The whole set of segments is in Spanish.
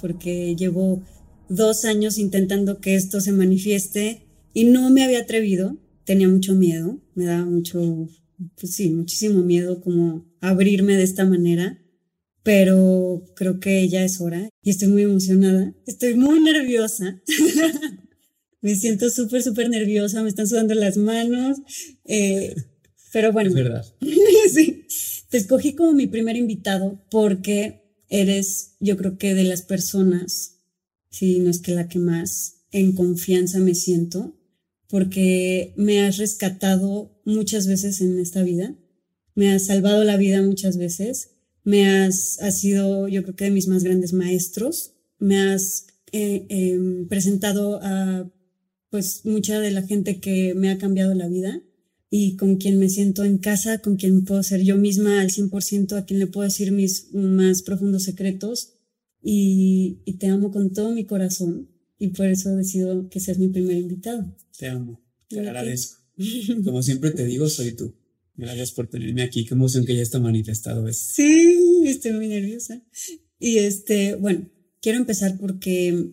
porque llevo dos años intentando que esto se manifieste y no me había atrevido, tenía mucho miedo, me daba mucho, pues sí, muchísimo miedo como abrirme de esta manera, pero creo que ya es hora y estoy muy emocionada, estoy muy nerviosa. me siento súper, súper nerviosa, me están sudando las manos, eh, pero bueno. Es verdad. sí. Te escogí como mi primer invitado porque eres, yo creo que de las personas, si no es que la que más en confianza me siento, porque me has rescatado muchas veces en esta vida, me has salvado la vida muchas veces, me has, has sido, yo creo que de mis más grandes maestros, me has eh, em, presentado a pues mucha de la gente que me ha cambiado la vida y con quien me siento en casa, con quien puedo ser yo misma al 100%, a quien le puedo decir mis más profundos secretos y, te amo con todo mi corazón y por eso decido que seas mi primer invitado. Te amo, te agradezco. Como siempre te digo, soy tú. Gracias por tenerme aquí. Qué emoción que ya está manifestado esto. Sí, estoy muy nerviosa. Y este, bueno, quiero empezar porque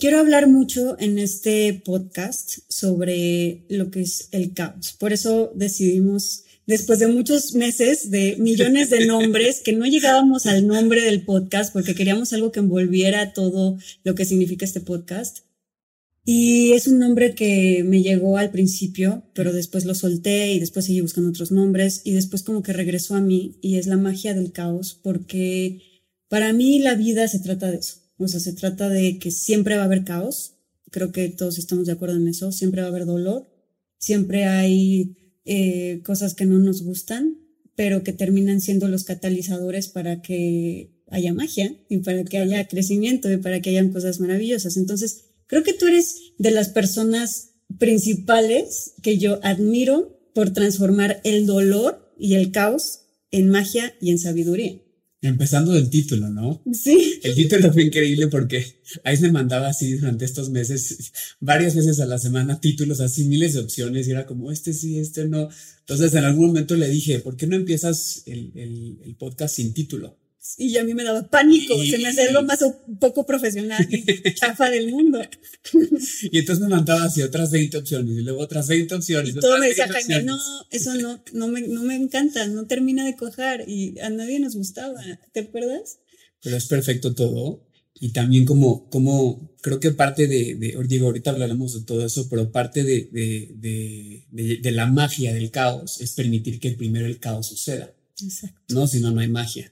Quiero hablar mucho en este podcast sobre lo que es el caos. Por eso decidimos, después de muchos meses de millones de nombres, que no llegábamos al nombre del podcast porque queríamos algo que envolviera todo lo que significa este podcast. Y es un nombre que me llegó al principio, pero después lo solté y después seguí buscando otros nombres y después como que regresó a mí y es la magia del caos porque para mí la vida se trata de eso o sea, se trata de que siempre va a haber caos. Creo que todos estamos de acuerdo en eso. Siempre va a haber dolor. Siempre hay eh, cosas que no nos gustan, pero que terminan siendo los catalizadores para que haya magia y para que haya crecimiento y para que hayan cosas maravillosas. Entonces, creo que tú eres de las personas principales que yo admiro por transformar el dolor y el caos en magia y en sabiduría. Empezando del título, ¿no? Sí. El título fue increíble porque ahí se mandaba así durante estos meses, varias veces a la semana, títulos así, miles de opciones, y era como, este sí, este no. Entonces en algún momento le dije, ¿por qué no empiezas el, el, el podcast sin título? Y a mí me daba pánico, se me hacía lo más poco profesional y chafa del mundo. Y entonces me mandaba así otras 20 opciones y luego otras 20 opciones. Y todo me decía, no, eso no, no me, no me encanta, no termina de cojar y a nadie nos gustaba, ¿te acuerdas? Pero es perfecto todo. Y también como, como creo que parte de, de digo, ahorita hablaremos de todo eso, pero parte de, de, de, de la magia del caos es permitir que primero el caos suceda. Exacto. No, si no, no hay magia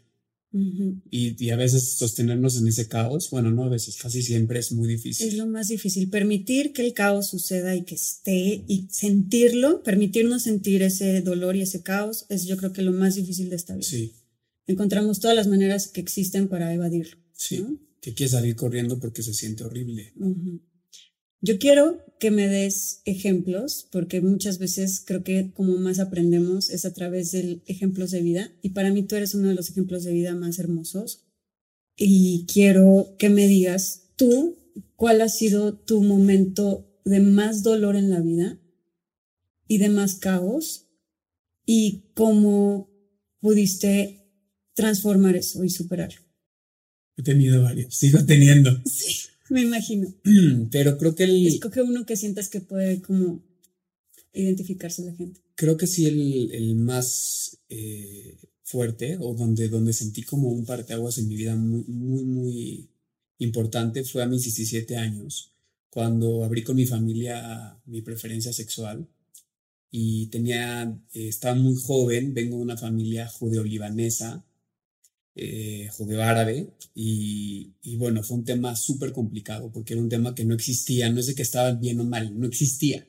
y, a veces sostenernos en ese caos, bueno, no a veces, casi siempre es muy difícil. Es lo más difícil, permitir que el caos suceda y que esté y sentirlo, permitirnos sentir ese dolor y ese caos, es yo creo que lo más difícil de esta vida. Sí. Encontramos todas las maneras que existen para evadirlo. Sí, que quieres salir corriendo porque se siente horrible. Yo quiero que me des ejemplos, porque muchas veces creo que como más aprendemos es a través de ejemplos de vida, y para mí tú eres uno de los ejemplos de vida más hermosos. Y quiero que me digas tú cuál ha sido tu momento de más dolor en la vida y de más caos, y cómo pudiste transformar eso y superarlo. He tenido varios, sigo teniendo. Sí. Me imagino. Pero creo que el... Escoge uno que sientas que puede como identificarse la gente. Creo que sí el, el más eh, fuerte o donde, donde sentí como un parteaguas en mi vida muy, muy, muy importante fue a mis 17 años, cuando abrí con mi familia mi preferencia sexual y tenía, eh, estaba muy joven, vengo de una familia judeo-libanesa eh, judeo árabe y, y, bueno, fue un tema súper complicado porque era un tema que no existía, no es de que estaba bien o mal, no existía.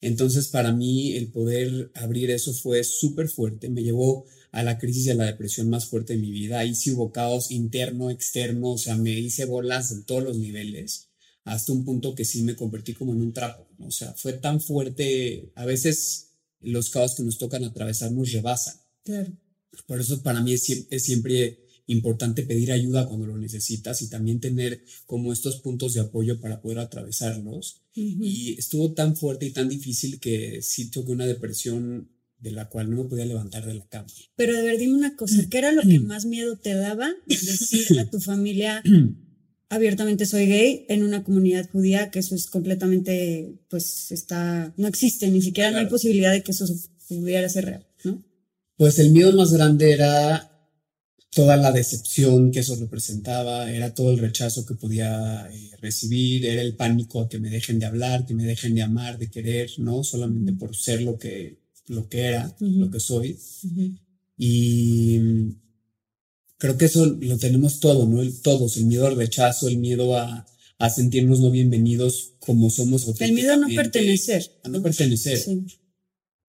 Entonces para mí el poder abrir eso fue súper fuerte, me llevó a la crisis a la depresión más fuerte de mi vida. Ahí sí hubo caos interno, externo, o sea, me hice bolas en todos los niveles, hasta un punto que sí me convertí como en un trapo, o sea, fue tan fuerte, a veces los caos que nos tocan atravesar nos rebasan. Claro. Por eso para mí es, siempre importante pedir ayuda cuando lo necesitas y también tener como estos puntos de apoyo para poder atravesarlos. Y estuvo tan fuerte y tan difícil que sí tuve una depresión de la cual no me podía levantar de la cama. Pero de ver, dime una cosa, ¿qué era lo que más miedo te daba decir a tu familia abiertamente soy gay en una comunidad judía, que eso es completamente, pues está, no existe, ni siquiera no hay posibilidad de que eso pudiera ser real. Pues el miedo más grande era toda la decepción que eso representaba, era todo el rechazo que podía eh, recibir, era el pánico a que me dejen de hablar, que me dejen de amar, de querer, ¿no? Solamente por ser lo que, lo que era, lo que soy. Y creo que eso lo tenemos todo, ¿no? El, todos, el miedo al rechazo, el miedo a, a sentirnos no bienvenidos como somos. El miedo a no pertenecer. A no pertenecer. Sí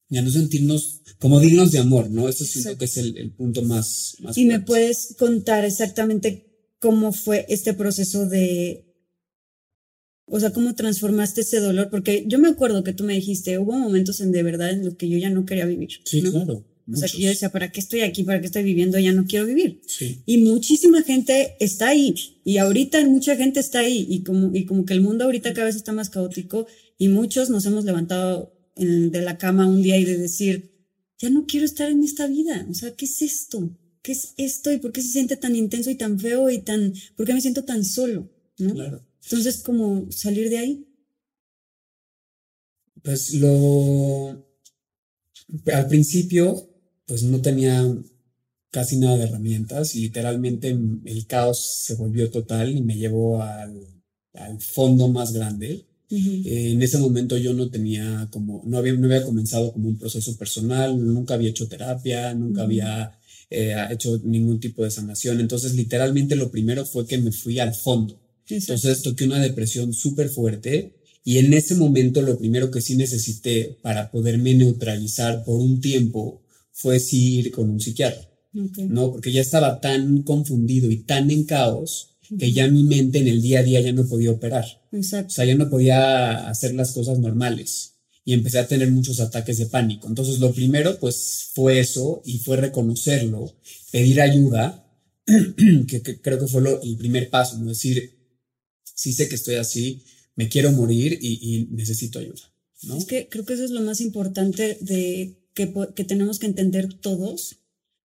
y a no sentirnos como dignos de amor, ¿no? Eso siento que es el, punto más, más Y me puedes contar exactamente cómo fue este proceso de, o sea, cómo transformaste ese dolor, porque yo me acuerdo que tú me dijiste, hubo momentos en de verdad en los que yo ya no quería vivir. Sí, claro. O sea, que yo decía, ¿para qué estoy aquí? ¿Para qué estoy viviendo? Ya no quiero vivir. Sí. Y muchísima gente está ahí. Y ahorita mucha gente está ahí. Y como, y como que el mundo ahorita cada vez está más caótico. Y muchos nos hemos levantado de la cama un día y de decir, ya no quiero estar en esta vida, o sea, ¿qué es esto? ¿Qué es esto? ¿Y por qué se siente tan intenso y tan feo y tan, por qué me siento tan solo? ¿no? Claro. Entonces, ¿cómo salir de ahí? Pues lo, al principio, pues no tenía casi nada de herramientas y literalmente el caos se volvió total y me llevó al, al fondo más grande eh, en ese momento yo no tenía como, no había, no había comenzado como un proceso personal, nunca había hecho terapia, nunca había eh, hecho ningún tipo de sanación. Entonces, literalmente lo primero fue que me fui al fondo. Entonces, toqué una depresión súper fuerte y en ese momento lo primero que sí necesité para poderme neutralizar por un tiempo fue sí ir con un psiquiatra. ¿no? Porque ya estaba tan confundido y tan en caos que ya mi mente en el día a día ya no podía operar. Exacto. O sea, ya no podía hacer las cosas normales y empecé a tener muchos ataques de pánico. Entonces, lo primero, pues, fue eso y fue reconocerlo, pedir ayuda, que, creo que fue el primer paso, ¿no? Decir, sí sé que estoy así, me quiero morir y, necesito ayuda, ¿no? Es que creo que eso es lo más importante de que, que tenemos que entender todos,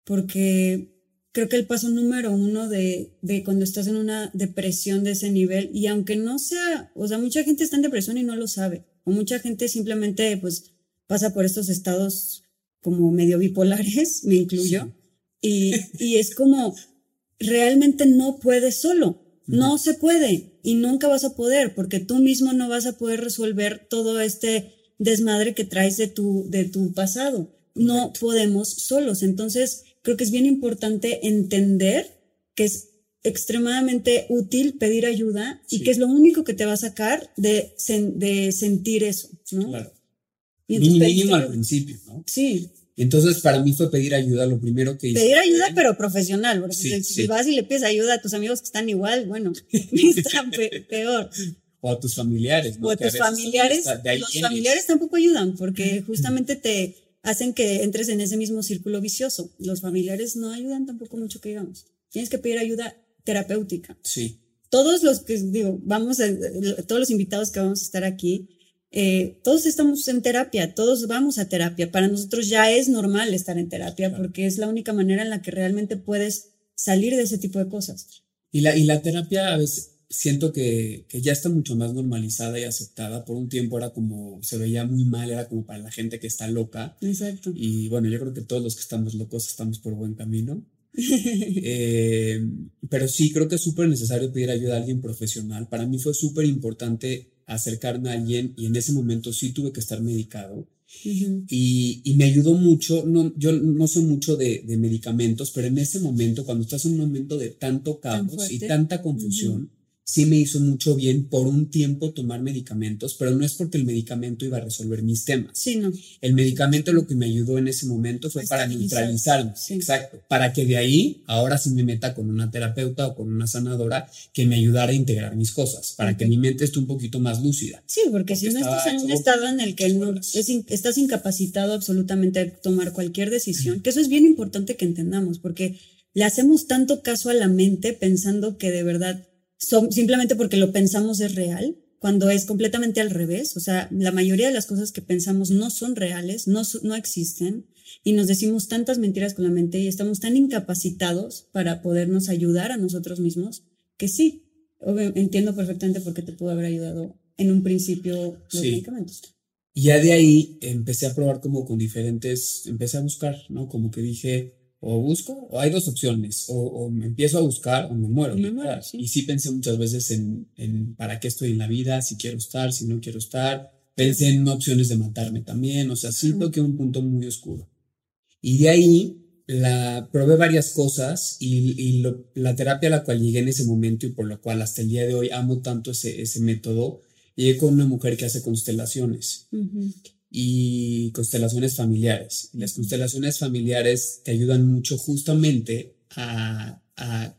porque creo que el paso número uno de, de, cuando estás en una depresión de ese nivel, y aunque no sea, o sea, mucha gente está en depresión y no lo sabe, o mucha gente simplemente pues pasa por estos estados como medio bipolares, me incluyo, y, y es como, realmente no puedes solo, no se puede y nunca vas a poder porque tú mismo no vas a poder resolver todo este desmadre que traes de tu, de tu pasado. No podemos solos. Entonces, creo que es bien importante entender que es extremadamente útil pedir ayuda y que es lo único que te va a sacar de, de sentir eso, ¿no? Claro. Y mínimo al principio, ¿no? Sí. Entonces, para mí fue pedir ayuda lo primero que hice. Pedir ayuda, pero profesional, porque si, vas y le pides ayuda a tus amigos que están igual, bueno, están peor. O a tus familiares, ¿no? O a tus familiares. Los familiares tampoco ayudan, porque justamente te hacen que entres en ese mismo círculo vicioso. Los familiares no ayudan tampoco mucho que digamos. Tienes que pedir ayuda terapéutica. Sí. Todos los que, digo, vamos, a, todos los invitados que vamos a estar aquí, eh, todos estamos en terapia, todos vamos a terapia. Para nosotros ya es normal estar en terapia porque es la única manera en la que realmente puedes salir de ese tipo de cosas. Y la, y la terapia a veces, siento que, que, ya está mucho más normalizada y aceptada. Por un tiempo era como, se veía muy mal, era como para la gente que está loca. Exacto. Y bueno, yo creo que todos los que estamos locos estamos por buen camino. eh, pero sí, creo que es súper necesario pedir ayuda a alguien profesional. Para mí fue súper importante acercarme a alguien y en ese momento sí tuve que estar medicado. y, y, me ayudó mucho, no, yo no soy mucho de, de, medicamentos, pero en ese momento, cuando estás en un momento de tanto caos y tanta confusión, sí me hizo mucho bien por un tiempo tomar medicamentos, pero no es porque el medicamento iba a resolver mis temas. Sí, no. El medicamento lo que me ayudó en ese momento fue para neutralizarme. Exacto. Para que de ahí, ahora sí me meta con una terapeuta o con una sanadora que me ayudara a integrar mis cosas, para que mi mente esté un poquito más lúcida. Sí, porque, si no estás en un estado en el que no, estás incapacitado absolutamente a tomar cualquier decisión, que eso es bien importante que entendamos, porque le hacemos tanto caso a la mente pensando que de verdad simplemente porque lo pensamos es real, cuando es completamente al revés. O sea, la mayoría de las cosas que pensamos no son reales, no, no existen, y nos decimos tantas mentiras con la mente y estamos tan incapacitados para podernos ayudar a nosotros mismos que sí, entiendo perfectamente por qué te pudo haber ayudado en un principio los medicamentos. Y ya de ahí empecé a probar como con diferentes, empecé a buscar, ¿no? Como que dije, o busco, o hay dos opciones, o, me empiezo a buscar o me muero. Y sí pensé muchas veces en, en, para qué estoy en la vida, si quiero estar, si no quiero estar. Pensé en opciones de matarme también, o sea, sí toqué un punto muy oscuro. Y de ahí la, probé varias cosas y, y la terapia a la cual llegué en ese momento y por lo cual hasta el día de hoy amo tanto ese, ese método, llegué con una mujer que hace constelaciones y constelaciones familiares. Las constelaciones familiares te ayudan mucho justamente a, a,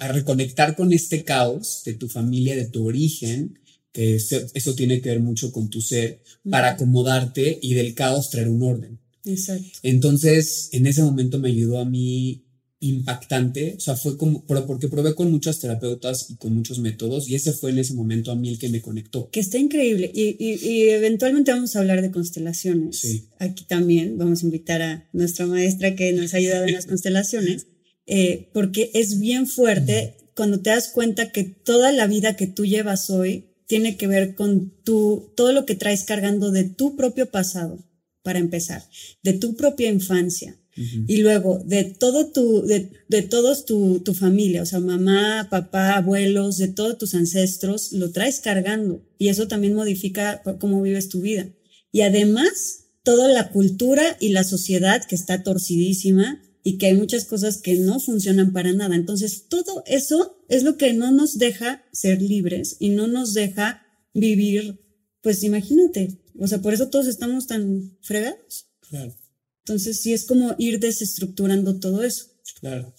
a, reconectar con este caos de tu familia, de tu origen, que eso, tiene que ver mucho con tu ser, para acomodarte y del caos traer un orden. Exacto. Entonces, en ese momento me ayudó a mí impactante, o sea, fue como, porque probé con muchas terapeutas y con muchos métodos y ese fue en ese momento a mí el que me conectó. Que está increíble y, y, eventualmente vamos a hablar de constelaciones. Sí. Aquí también vamos a invitar a nuestra maestra que nos ha ayudado en las constelaciones, eh, porque es bien fuerte cuando te das cuenta que toda la vida que tú llevas hoy tiene que ver con tu, todo lo que traes cargando de tu propio pasado, para empezar, de tu propia infancia y luego, de todo tu, de, de todos tu, tu, familia, o sea, mamá, papá, abuelos, de todos tus ancestros, lo traes cargando. Y eso también modifica cómo vives tu vida. Y además, toda la cultura y la sociedad que está torcidísima y que hay muchas cosas que no funcionan para nada. Entonces, todo eso es lo que no nos deja ser libres y no nos deja vivir, pues imagínate, o sea, por eso todos estamos tan fregados. Claro. Entonces, sí es como ir desestructurando todo eso. Claro.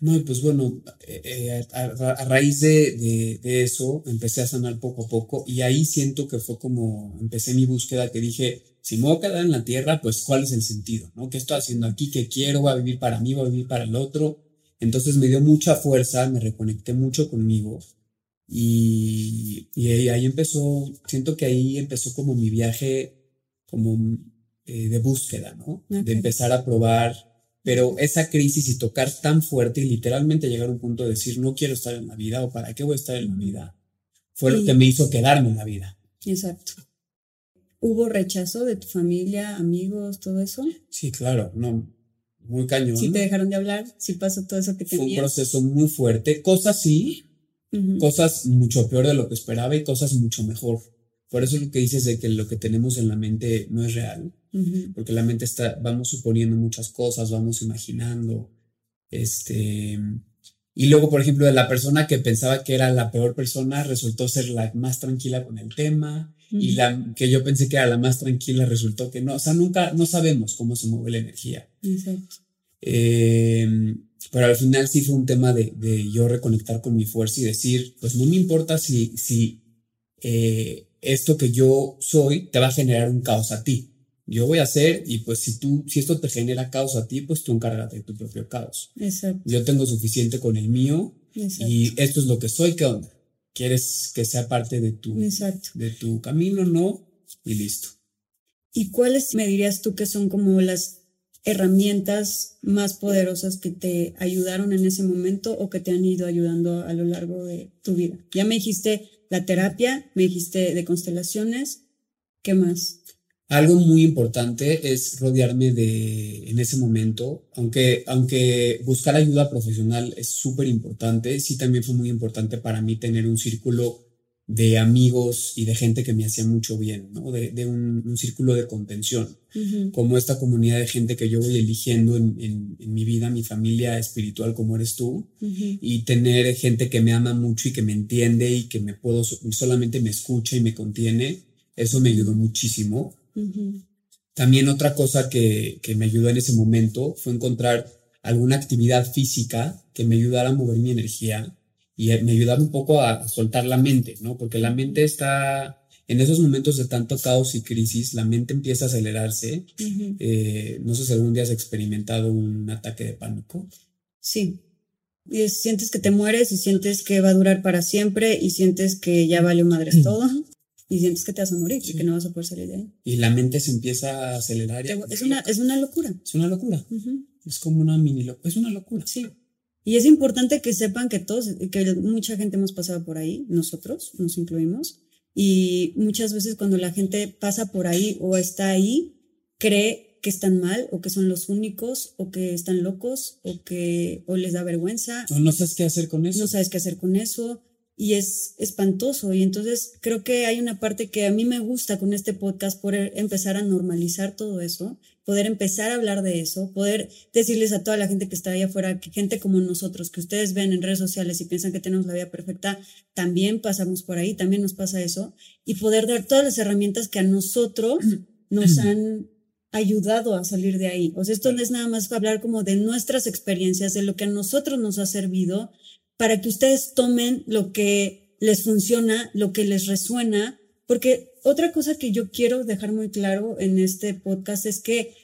No, pues bueno, eh, eh, a, raíz de, de, eso empecé a sanar poco a poco y ahí siento que fue como empecé mi búsqueda que dije, si me voy a quedar en la tierra, pues cuál es el sentido, ¿no? ¿Qué estoy haciendo aquí? ¿Qué quiero? ¿Voy a vivir para mí? ¿Voy a vivir para el otro? Entonces me dio mucha fuerza, me reconecté mucho conmigo y, y ahí empezó, siento que ahí empezó como mi viaje, como eh, de búsqueda, ¿no? De empezar a probar, pero esa crisis y tocar tan fuerte y literalmente llegar a un punto de decir, no quiero estar en la vida o para qué voy a estar en la vida, fue lo que me hizo quedarme en la vida. Exacto. ¿Hubo rechazo de tu familia, amigos, todo eso? Sí, claro, no, muy cañón. ¿Sí te dejaron de hablar? ¿Sí pasó todo eso que tenías? Fue un proceso muy fuerte. Cosas sí, cosas mucho peor de lo que esperaba y cosas mucho mejor. Por eso lo que dices de que lo que tenemos en la mente no es real, porque la mente está, vamos suponiendo muchas cosas, vamos imaginando, este, y luego, por ejemplo, de la persona que pensaba que era la peor persona, resultó ser la más tranquila con el tema, y la que yo pensé que era la más tranquila resultó que no, o sea, nunca, no sabemos cómo se mueve la energía. Exacto. Em, pero al final sí fue un tema de, de, yo reconectar con mi fuerza y decir, pues no me importa si, si eh, esto que yo soy te va a generar un caos a ti. Yo voy a hacer y pues si tú, si esto te genera caos a ti, pues tú encárgate de tu propio caos. Exacto. Yo tengo suficiente con el mío y esto es lo que soy, ¿qué onda? ¿Quieres que sea parte de tu, de tu camino? No, y listo. ¿Y cuáles me dirías tú que son como las herramientas más poderosas que te ayudaron en ese momento o que te han ido ayudando a lo largo de tu vida? Ya me dijiste la terapia, me dijiste de constelaciones, ¿qué más? Algo muy importante es rodearme de, en ese momento, aunque, aunque buscar ayuda profesional es súper importante, sí también fue muy importante para mí tener un círculo de amigos y de gente que me hacía mucho bien, ¿no? De, un, círculo de contención, como esta comunidad de gente que yo voy eligiendo en, mi vida, mi familia espiritual como eres tú, y tener gente que me ama mucho y que me entiende y que me puedo, solamente me escucha y me contiene, eso me ayudó muchísimo. También otra cosa que, que me ayudó en ese momento fue encontrar alguna actividad física que me ayudara a mover mi energía y me ayudaba un poco a soltar la mente, ¿no? Porque la mente está, en esos momentos de tanto caos y crisis, la mente empieza a acelerarse. Eh, no sé si algún día has experimentado un ataque de pánico. Sí. Y sientes que te mueres y sientes que va a durar para siempre y sientes que ya valió madres todo y sientes que te vas a morir y que no vas a poder salir de ahí. Y la mente se empieza a acelerar. es, una, es una locura. Es una locura. Es como una mini locura. Es una locura. Sí. Y es importante que sepan que todos, que mucha gente hemos pasado por ahí, nosotros nos incluimos, y muchas veces cuando la gente pasa por ahí o está ahí, cree que están mal o que son los únicos o que están locos o que o les da vergüenza. O no sabes qué hacer con eso. No sabes qué hacer con eso y es espantoso. Y entonces creo que hay una parte que a mí me gusta con este podcast, poder empezar a normalizar todo eso, poder empezar a hablar de eso, poder decirles a toda la gente que está ahí afuera, que gente como nosotros, que ustedes ven en redes sociales y piensan que tenemos la vida perfecta, también pasamos por ahí, también nos pasa eso, y poder dar todas las herramientas que a nosotros nos han ayudado a salir de ahí. O sea, esto no es nada más hablar como de nuestras experiencias, de lo que a nosotros nos ha servido, para que ustedes tomen lo que les funciona, lo que les resuena, porque otra cosa que yo quiero dejar muy claro en este podcast es que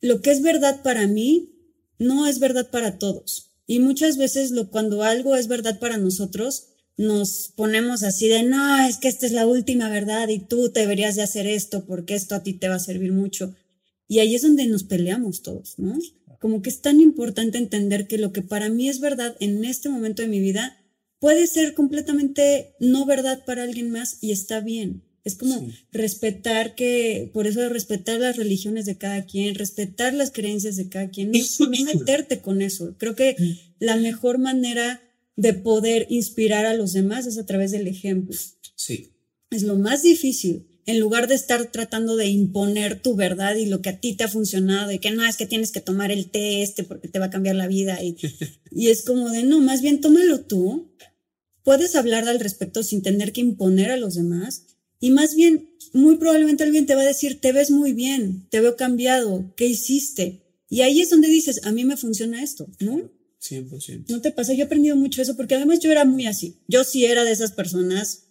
lo que es verdad para mí no es verdad para todos. Y muchas veces cuando algo es verdad para nosotros, nos ponemos así de, no, es que esta es la última verdad y tú deberías de hacer esto porque esto a ti te va a servir mucho. Y ahí es donde nos peleamos todos, ¿no? Como que es tan importante entender que lo que para mí es verdad en este momento de mi vida puede ser completamente no verdad para alguien más y está bien. Es como respetar que, por eso respetar las religiones de cada quien, respetar las creencias de cada quien, no, meterte con eso. Creo que la mejor manera de poder inspirar a los demás es a través del ejemplo. Sí. Es lo más difícil, en lugar de estar tratando de imponer tu verdad y lo que a ti te ha funcionado y que no es que tienes que tomar el té este porque te va a cambiar la vida y, y es como de no, más bien tómalo tú, puedes hablar al respecto sin tener que imponer a los demás y más bien muy probablemente alguien te va a decir te ves muy bien, te veo cambiado, ¿qué hiciste? Y ahí es donde dices, a mí me funciona esto, ¿no? 100%. No te pasa, yo he aprendido mucho eso porque además yo era muy así. Yo sí era de esas personas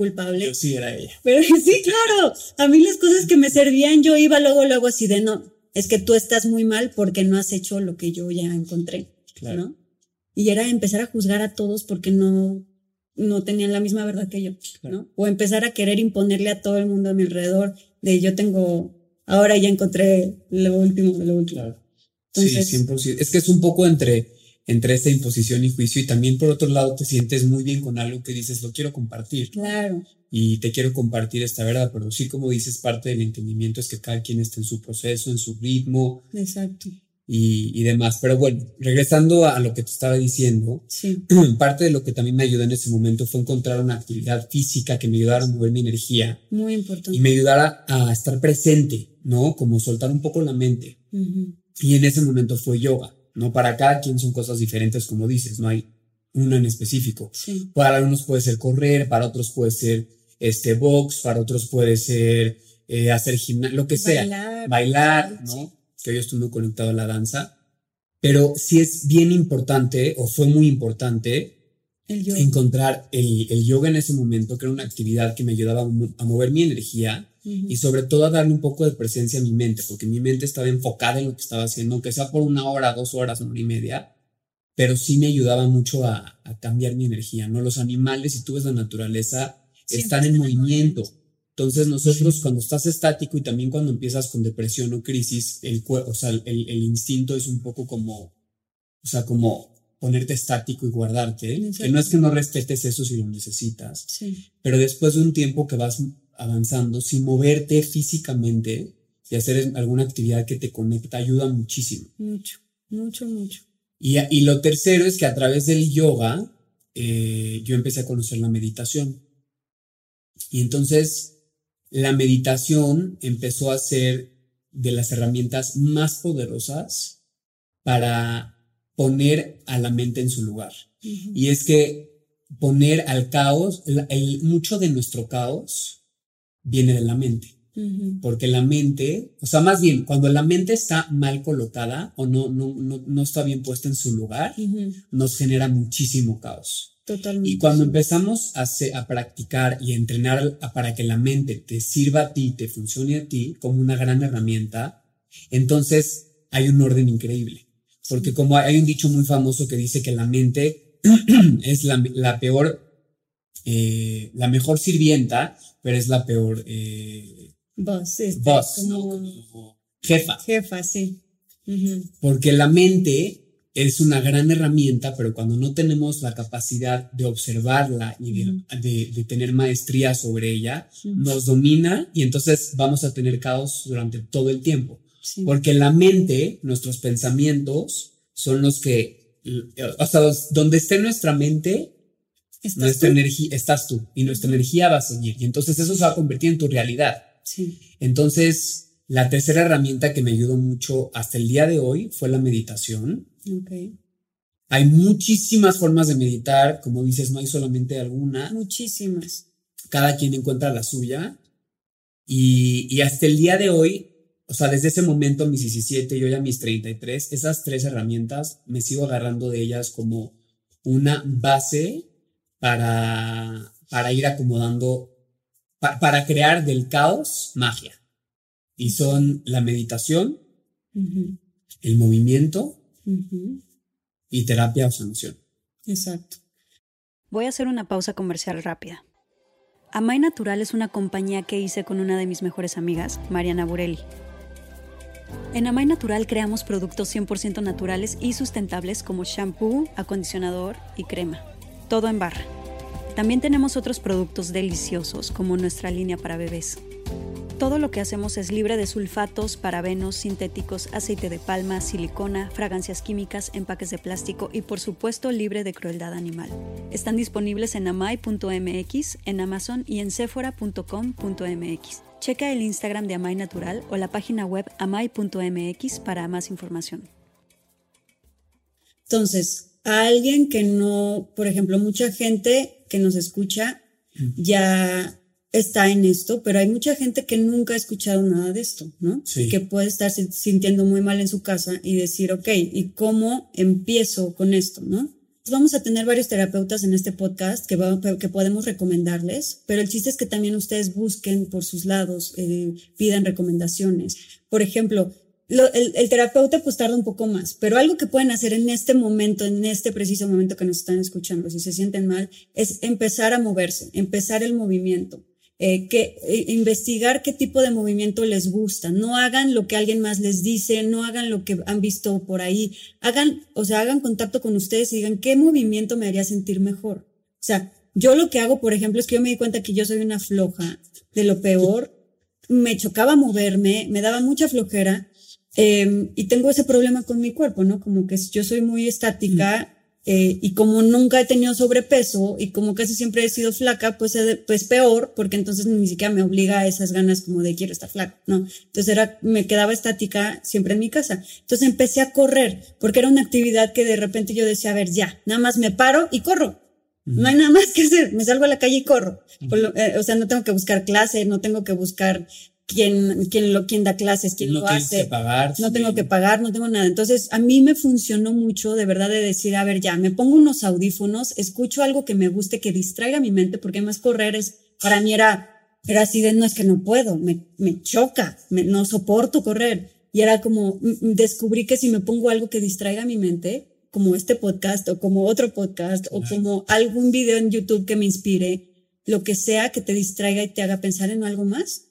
culpable. Yo sí era ella. Pero sí, claro, a mí las cosas que me servían, yo iba luego, luego así de, no, es que tú estás muy mal porque no has hecho lo que yo ya encontré, claro. ¿no? Y era empezar a juzgar a todos porque no, no tenían la misma verdad que yo, ¿no? O empezar a querer imponerle a todo el mundo a mi alrededor de yo tengo, ahora ya encontré lo último de lo último. Claro. sí, 100%. Es que es un poco entre entre esta imposición y juicio y también por otro lado te sientes muy bien con algo que dices, lo quiero compartir. Claro. Y te quiero compartir esta verdad, pero sí como dices, parte del entendimiento es que cada quien esté en su proceso, en su ritmo. Exacto. Y, y demás. Pero bueno, regresando a lo que te estaba diciendo, sí. parte de lo que también me ayudó en ese momento fue encontrar una actividad física que me ayudara a mover mi energía. Muy importante. Y me ayudara a estar presente, ¿no? Como soltar un poco la mente. Y en ese momento fue yoga. ¿No? Para cada quien son cosas diferentes, como dices, no hay una en específico. Para algunos puede ser correr, para otros puede ser este box, para otros puede ser eh, hacer gimnasia, lo que sea, bailar, ¿no? Que yo estoy muy conectado a la danza. Pero sí es bien importante, o fue muy importante, encontrar el, el, yoga en ese momento, que era una actividad que me ayudaba a mover mi energía y sobre todo a darle un poco de presencia a mi mente, porque mi mente estaba enfocada en lo que estaba haciendo, aunque sea por una hora, dos horas, una hora y media, pero sí me ayudaba mucho a, cambiar mi energía, ¿no? Los animales, si tú ves la naturaleza, están en movimiento. Entonces nosotros cuando estás estático y también cuando empiezas con depresión o crisis, el, o sea, el, el instinto es un poco como, o sea, como ponerte estático y guardarte, que no es que no respetes eso si lo necesitas, pero después de un tiempo que vas avanzando sin moverte físicamente y hacer alguna actividad que te conecta ayuda muchísimo. Mucho, mucho, mucho. Y, y lo tercero es que a través del yoga eh, yo empecé a conocer la meditación. Y entonces la meditación empezó a ser de las herramientas más poderosas para poner a la mente en su lugar. Y es que poner al caos, mucho de nuestro caos viene de la mente. Porque la mente, o sea, más bien, cuando la mente está mal colocada o no, no, no, está bien puesta en su lugar, nos genera muchísimo caos. Totalmente. Y cuando empezamos a, a practicar y a entrenar para que la mente te sirva a ti, te funcione a ti como una gran herramienta, entonces hay un orden increíble. Porque como hay un dicho muy famoso que dice que la mente es la, peor, eh, la mejor sirvienta, pero es la peor eh, boss, este, jefa. Jefa, sí. Porque la mente es una gran herramienta, pero cuando no tenemos la capacidad de observarla y de, tener maestría sobre ella, nos domina y entonces vamos a tener caos durante todo el tiempo. Porque la mente, nuestros pensamientos, son los que, o sea, donde esté nuestra mente, nuestra energía, estás tú y nuestra energía va a seguir. Y entonces eso se va a convertir en tu realidad. Entonces, la tercera herramienta que me ayudó mucho hasta el día de hoy fue la meditación. Hay muchísimas formas de meditar, como dices, no hay solamente alguna. Muchísimas. Cada quien encuentra la suya. Y, y hasta el día de hoy, o sea, desde ese momento, mis 17 y hoy a mis 33, esas tres herramientas me sigo agarrando de ellas como una base para, para ir acomodando, para crear del caos magia. Y son la meditación, el movimiento y terapia o sanación. Exacto. Voy a hacer una pausa comercial rápida. Amay Natural es una compañía que hice con una de mis mejores amigas, Mariana Burelli. En Amay Natural creamos productos 100% naturales y sustentables como shampoo, acondicionador y crema. Todo en barra. También tenemos otros productos deliciosos como nuestra línea para bebés. Todo lo que hacemos es libre de sulfatos, parabenos, sintéticos, aceite de palma, silicona, fragancias químicas, empaques de plástico y por supuesto libre de crueldad animal. Están disponibles en amai.mx, en Amazon y en sephora.com.mx. Checa el Instagram de Amay Natural o la página web amai.mx para más información. Entonces, a alguien que no, por ejemplo, mucha gente que nos escucha ya está en esto, pero hay mucha gente que nunca ha escuchado nada de esto, ¿no? Que puede estar sintiendo muy mal en su casa y decir, ok, ¿y cómo empiezo con esto, no? Vamos a tener varios terapeutas en este podcast que, que podemos recomendarles, pero el chiste es que también ustedes busquen por sus lados, eh, pidan recomendaciones. Por ejemplo, el, el, terapeuta pues tarda un poco más, pero algo que pueden hacer en este momento, en este preciso momento que nos están escuchando, si se sienten mal, es empezar a moverse, empezar el movimiento. Eh, que eh, investigar qué tipo de movimiento les gusta. No hagan lo que alguien más les dice, no hagan lo que han visto por ahí. Hagan, o sea, hagan contacto con ustedes y digan qué movimiento me haría sentir mejor. O sea, yo lo que hago, por ejemplo, es que yo me di cuenta que yo soy una floja de lo peor. Me chocaba moverme, me daba mucha flojera. Eh, y tengo ese problema con mi cuerpo, ¿no? Como que yo soy muy estática. Eh, y como nunca he tenido sobrepeso y como casi siempre he sido flaca, pues, pues peor, porque entonces ni siquiera me obliga a esas ganas como de quiero estar flaca, ¿no? Entonces era, me quedaba estática siempre en mi casa. Entonces empecé a correr, porque era una actividad que de repente yo decía, a ver, ya, nada más me paro y corro. No hay nada más que hacer, me salgo a la calle y corro. Eh, o sea, no tengo que buscar clase, no tengo que buscar quién, quién, lo, quién da clases, quién no lo hace. Que pagar, no tengo que pagar, no tengo nada. Entonces, a mí me funcionó mucho de verdad de decir, a ver, ya, me pongo unos audífonos, escucho algo que me guste, que distraiga mi mente, porque más correr es, para mí era, era así de, no es que no puedo, me, me choca, me, no soporto correr. Y era como, descubrí que si me pongo algo que distraiga mi mente, como este podcast o como otro podcast o como algún video en YouTube que me inspire, lo que sea que te distraiga y te haga pensar en algo más,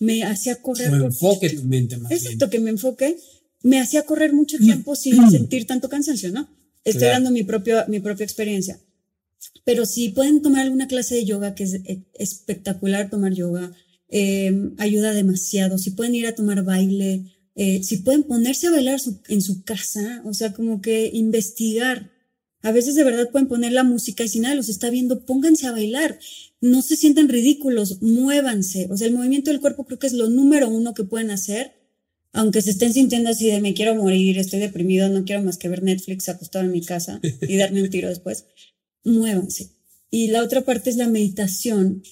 me hacía correr. Me enfoque tu mente más Exacto, que me enfoque. Me hacía correr mucho mm. tiempo sin mm. sentir tanto cansancio, ¿no? Estoy dando mi, propio, mi propia experiencia. Pero si pueden tomar alguna clase de yoga, que es e, espectacular tomar yoga, em, ayuda demasiado. Si pueden ir a tomar baile, eh, si pueden ponerse a bailar en su casa, o sea, como que investigar A veces de verdad pueden poner la música y si nadie los está viendo, pónganse a bailar. No se sientan ridículos, muévanse. O sea, el movimiento del cuerpo creo que es lo número uno que pueden hacer, aunque se estén sintiendo así de me quiero morir, estoy deprimido, no quiero más que ver Netflix acostado en mi casa y darme un tiro después. Muévanse. Y la otra parte es la meditación.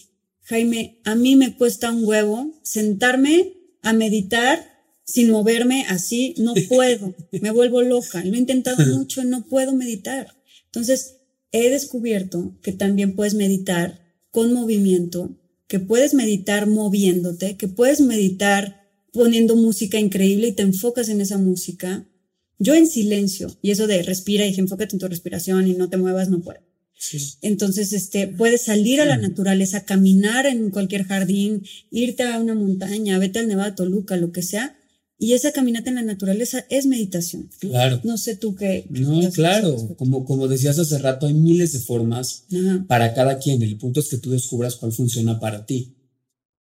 Jaime, a mí me cuesta un huevo sentarme a meditar sin moverme así, no puedo, me vuelvo loca. Lo he intentado mucho, no puedo meditar. Entonces, he descubierto que también puedes meditar con movimiento, que puedes meditar moviéndote, que puedes meditar poniendo música increíble y te enfocas en esa música. Yo en silencio, y eso de respira y enfócate en tu respiración y no te muevas, no puedo. Entonces, este, puedes salir a la naturaleza, caminar en cualquier jardín, irte a una montaña, vete al Nevado de Toluca, lo que sea, y esa caminata en la naturaleza es meditación. Claro. No sé tú qué. No, claro. Como, como decías hace rato, hay miles de formas para cada quien. El punto es que tú descubras cuál funciona para ti.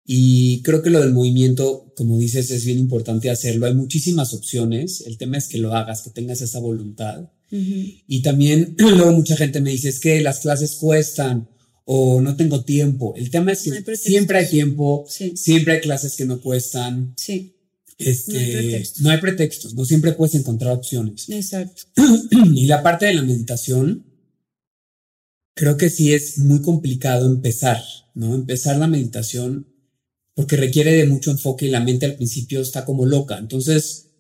Y creo que lo del movimiento, como dices, es bien importante hacerlo. Hay muchísimas opciones. El tema es que lo hagas, que tengas esa voluntad. Y también luego mucha gente me dice, es que las clases cuestan o no tengo tiempo. El tema es que siempre hay tiempo, siempre hay clases que no cuestan. Sí. Este, no, hay pretextos, no siempre puedes encontrar opciones. Exacto. y la parte de la meditación, creo que sí es muy complicado empezar, ¿no? Empezar la meditación porque requiere de mucho enfoque y la mente al principio está como loca. Entonces,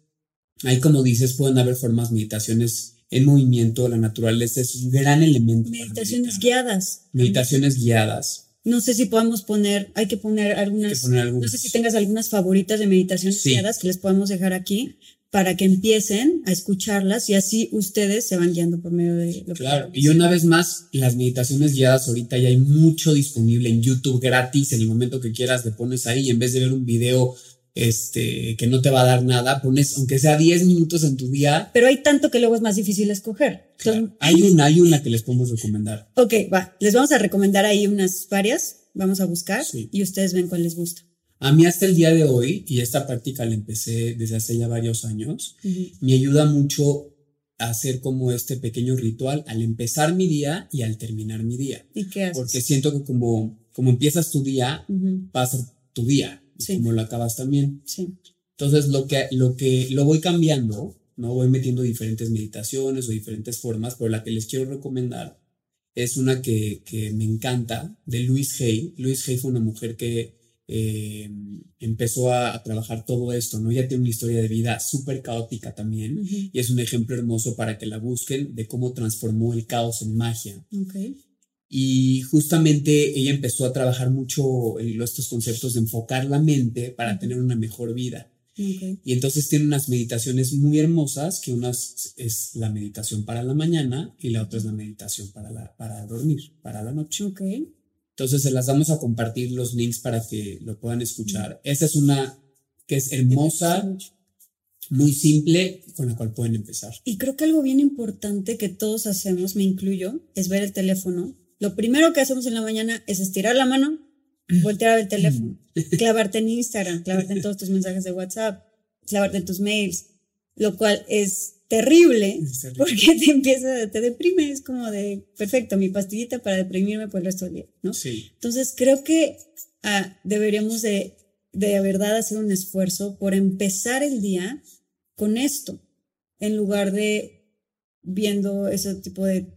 ahí como dices, pueden haber formas, meditaciones en movimiento, la naturaleza es un gran elemento. Meditaciones guiadas. Meditaciones guiadas. No sé si podamos poner, hay que poner algunas, no sé si tengas algunas favoritas de meditaciones guiadas que les podemos dejar aquí para que empiecen a escucharlas y así ustedes se van guiando por medio de lo Claro, y una vez más, las meditaciones guiadas ahorita ya hay mucho disponible en YouTube gratis, en el momento que quieras te pones ahí y en vez de ver un video este, que no te va a dar nada, pones aunque sea 10 minutos en tu día. Pero hay tanto que luego es más difícil escoger. Hay una, hay una que les podemos recomendar. Ok, va, les vamos a recomendar ahí unas varias, vamos a buscar y ustedes ven cuál les gusta. A mí hasta el día de hoy, y esta práctica la empecé desde hace ya varios años, me ayuda mucho a hacer como este pequeño ritual al empezar mi día y al terminar mi día. ¿Y qué haces? Porque siento que como, como empiezas tu día, va a ser tu día como lo acabas también. Sí. Entonces, lo que, lo que lo voy cambiando, ¿no? Voy metiendo diferentes meditaciones o diferentes formas, pero la que les quiero recomendar es una que, que me encanta, de Louise Hay. Louise Hay fue una mujer que eh, empezó a, trabajar todo esto, ¿no? Ella tiene una historia de vida súper caótica también y es un ejemplo hermoso para que la busquen de cómo transformó el caos en magia. Okay. Y justamente ella empezó a trabajar mucho estos conceptos de enfocar la mente para tener una mejor vida. Y entonces tiene unas meditaciones muy hermosas, que una es la meditación para la mañana y la otra es la meditación para, la, para dormir, para la noche. Entonces se las vamos a compartir los links para que lo puedan escuchar. Esta es una que es hermosa, muy simple, con la cual pueden empezar. Y creo que algo bien importante que todos hacemos, me incluyo, es ver el teléfono lo primero que hacemos en la mañana es estirar la mano, voltear el teléfono, clavarte en Instagram, clavarte en todos tus mensajes de WhatsApp, clavarte en tus mails, lo cual es terrible, porque te empieza, te deprime, es como de, perfecto, mi pastillita para deprimirme por el resto del día, ¿no? Sí. Entonces creo que ah, deberíamos de, de verdad hacer un esfuerzo por empezar el día con esto, en lugar de viendo ese tipo de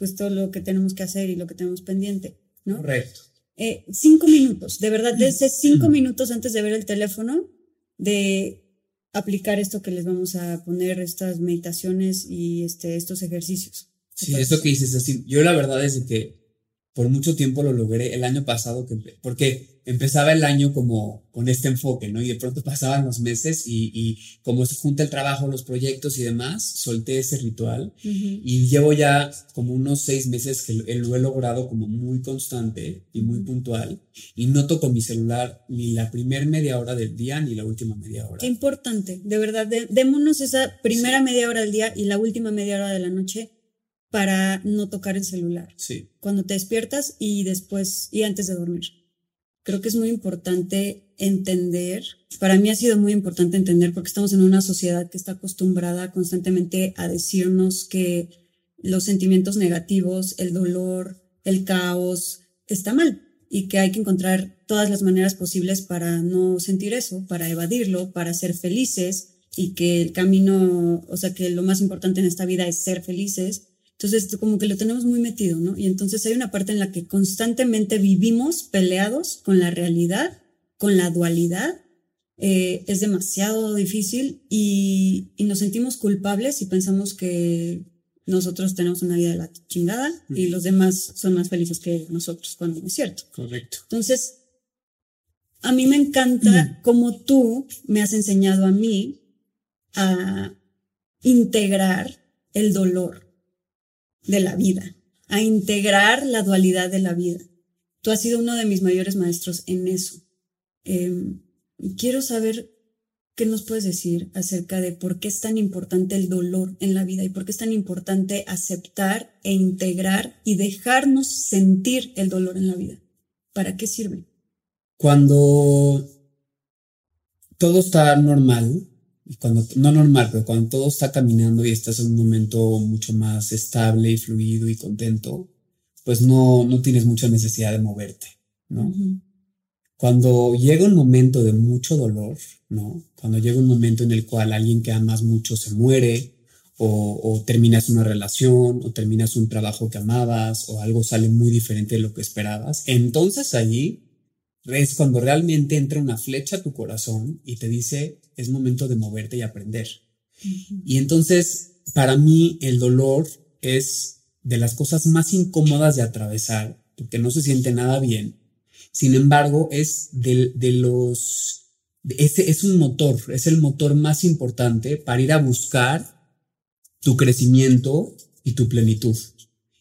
pues todo lo que tenemos que hacer y lo que tenemos pendiente, ¿no? Correcto. Eh, cinco minutos, de verdad, desde cinco minutos antes de ver el teléfono, de aplicar esto que les vamos a poner, estas meditaciones y este, estos ejercicios. Sí, eso que dices, así, yo la verdad es que por mucho tiempo lo logré el año pasado, que, porque empezaba el año como con este enfoque, ¿no? Y de pronto pasaban los meses y, y como se junta el trabajo, los proyectos y demás, solté ese ritual y llevo ya como unos seis meses que lo, he logrado como muy constante y muy puntual y no toco mi celular ni la primera media hora del día ni la última media hora. Qué importante, de verdad, démonos esa primera media hora del día y la última media hora de la noche para no tocar el celular. Sí. Cuando te despiertas y después y antes de dormir creo que es muy importante entender, para mí ha sido muy importante entender porque estamos en una sociedad que está acostumbrada constantemente a decirnos que los sentimientos negativos, el dolor, el caos, está mal y que hay que encontrar todas las maneras posibles para no sentir eso, para evadirlo, para ser felices y que el camino, o sea, que lo más importante en esta vida es ser felices. Entonces, como que lo tenemos muy metido, ¿no? Y entonces hay una parte en la que constantemente vivimos peleados con la realidad, con la dualidad. Eh, es demasiado difícil y, y nos sentimos culpables y pensamos que nosotros tenemos una vida de la chingada y los demás son más felices que nosotros, cuando no es cierto. Correcto. Entonces, a mí me encanta cómo tú me has enseñado a mí a integrar el dolor de la vida, a integrar la dualidad de la vida. Tú has sido uno de mis mayores maestros en eso. Em, quiero saber ¿Qué nos puedes decir acerca de por qué es tan importante el dolor en la vida y por qué es tan importante aceptar e integrar y dejarnos sentir el dolor en la vida? ¿Para qué sirve? Cuando todo está normal, cuando no normal, pero cuando todo está caminando y estás en un momento mucho más estable y fluido y contento, pues no, no tienes mucha necesidad de moverte, ¿no? Cuando llega un momento de mucho dolor, ¿no? Cuando llega un momento en el cual alguien que amas mucho se muere, o, terminas una relación, o terminas un trabajo que amabas, o algo sale muy diferente de lo que esperabas, entonces allí es cuando realmente entra una flecha a tu corazón y te dice, es momento de moverte y aprender. Y entonces, para mí, el dolor es de las cosas más incómodas de atravesar, porque no se siente nada bien, sin embargo, es de, de los, ese es un motor, es el motor más importante para ir a buscar tu crecimiento y tu plenitud.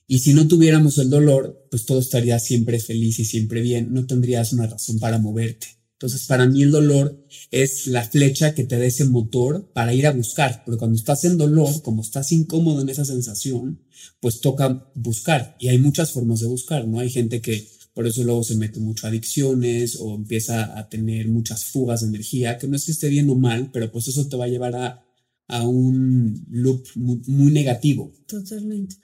Y si no tuviéramos el dolor, pues todo estaría siempre feliz y siempre bien, no tendrías una razón para moverte. Entonces, para mí el dolor es la flecha que te da ese motor para ir a buscar, porque cuando estás en dolor, como estás incómodo en esa sensación, pues toca buscar. Y hay muchas formas de buscar, ¿no? Hay gente que por eso luego se mete mucho a adicciones o empieza a tener muchas fugas de energía, que no es que esté bien o mal, pero pues eso te va a llevar a, a un loop muy, negativo. Totalmente.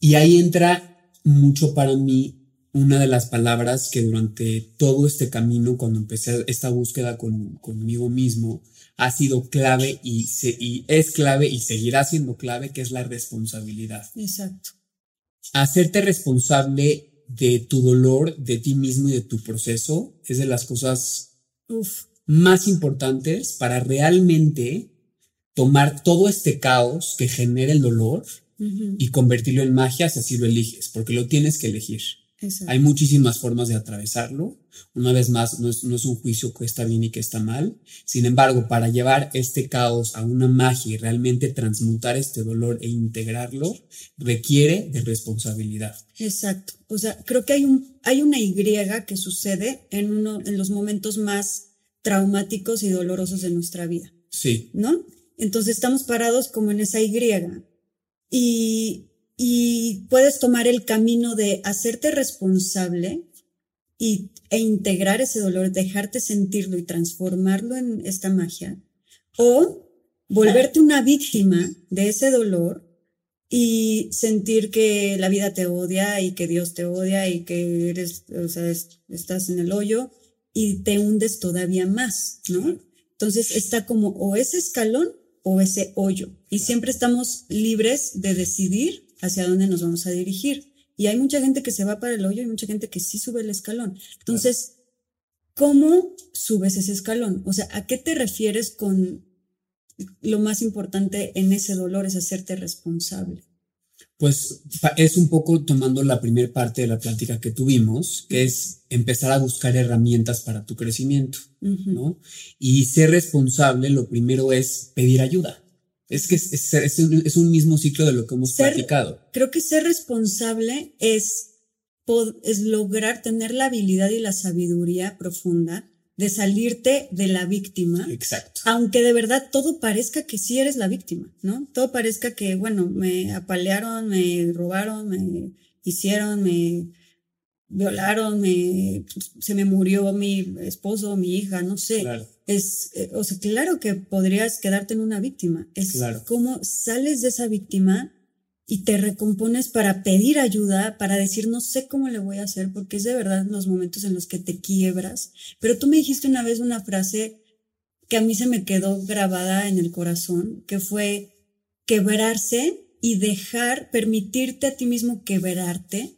Y ahí entra mucho para mí una de las palabras que durante todo este camino, cuando empecé esta búsqueda con, conmigo mismo, ha sido clave y, se, y es clave y seguirá siendo clave, que es la responsabilidad. Exacto. Hacerte responsable de tu dolor, de ti mismo y de tu proceso es de las cosas más importantes para realmente tomar todo este caos que genera el dolor y convertirlo en magia si así lo eliges, porque lo tienes que elegir. Hay muchísimas formas de atravesarlo. Una vez más, no es, un juicio que está bien y que está mal. Sin embargo, para llevar este caos a una magia y realmente transmutar este dolor e integrarlo, requiere de responsabilidad. Exacto. O sea, creo que hay, un, hay una Y que sucede en, uno, en los momentos más traumáticos y dolorosos de nuestra vida. Sí. ¿No? Entonces estamos parados como en esa Y. Y y puedes tomar el camino de hacerte responsable y, e integrar ese dolor, dejarte sentirlo y transformarlo en esta magia, o volverte una víctima de ese dolor y sentir que la vida te odia y que Dios te odia y que eres, o sea, estás en el hoyo y te hundes todavía más, ¿no? Entonces está como o ese escalón o ese hoyo. Y siempre estamos libres de decidir hacia dónde nos vamos a dirigir. Y hay mucha gente que se va para el hoyo y mucha gente que sí sube el escalón. Entonces, ¿cómo subes ese escalón? O sea, ¿a qué te refieres con lo más importante en ese dolor es hacerte responsable? Pues es un poco tomando la primera parte de la plática que tuvimos, que es empezar a buscar herramientas para tu crecimiento, ¿no? Y ser responsable, lo primero es pedir ayuda. Es que es, un mismo ciclo de lo que hemos platicado. Creo que ser responsable es, es lograr tener la habilidad y la sabiduría profunda de salirte de la víctima. Exacto. Aunque de verdad todo parezca que sí eres la víctima, ¿no? Todo parezca que, bueno, me apalearon, me robaron, me hicieron, me violaron, me, se me murió mi esposo, mi hija, no sé. Claro. Es, eh, o sea, claro que podrías quedarte en una víctima. Es como sales de esa víctima y te recompones para pedir ayuda, para decir no sé cómo le voy a hacer, porque es de verdad los momentos en los que te quiebras. Pero tú me dijiste una vez una frase que a mí se me quedó grabada en el corazón, que fue quebrarse y dejar, permitirte a ti mismo quebrarte.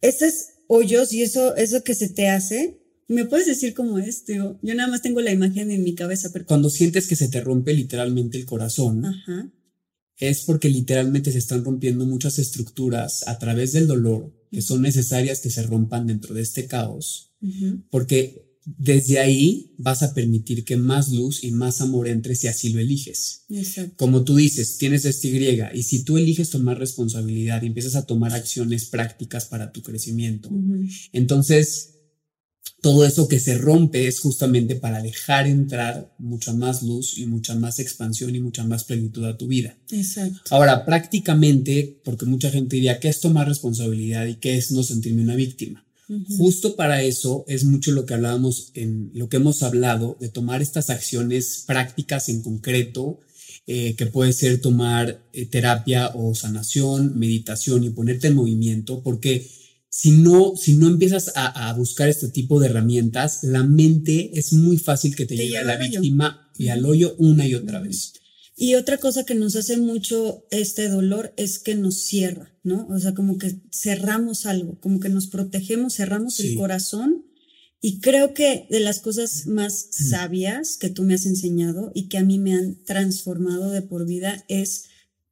Esos hoyos y eso, eso que se te hace, ¿Me puedes decir cómo es, tío? Yo nada más tengo la imagen en mi cabeza. Pero... Cuando sientes que se te rompe literalmente el corazón, es porque literalmente se están rompiendo muchas estructuras a través del dolor que son necesarias que se rompan dentro de este caos. Porque desde ahí vas a permitir que más luz y más amor entre si así lo eliges. Como tú dices, tienes este Y y si tú eliges tomar responsabilidad y empiezas a tomar acciones prácticas para tu crecimiento, entonces todo eso que se rompe es justamente para dejar entrar mucha más luz y mucha más expansión y mucha más plenitud a tu vida. Exacto. Ahora, prácticamente, porque mucha gente diría, ¿qué es tomar responsabilidad y qué es no sentirme una víctima? Justo para eso es mucho lo que hablábamos en lo que hemos hablado de tomar estas acciones prácticas en concreto, eh, que puede ser tomar eh, terapia o sanación, meditación y ponerte en movimiento, porque si no, si no empiezas a, buscar este tipo de herramientas, la mente es muy fácil que te, llegue a la víctima y al hoyo una y otra vez. Y otra cosa que nos hace mucho este dolor es que nos cierra, ¿no? O sea, como que cerramos algo, como que nos protegemos, cerramos el corazón. Y creo que de las cosas más sabias que tú me has enseñado y que a mí me han transformado de por vida es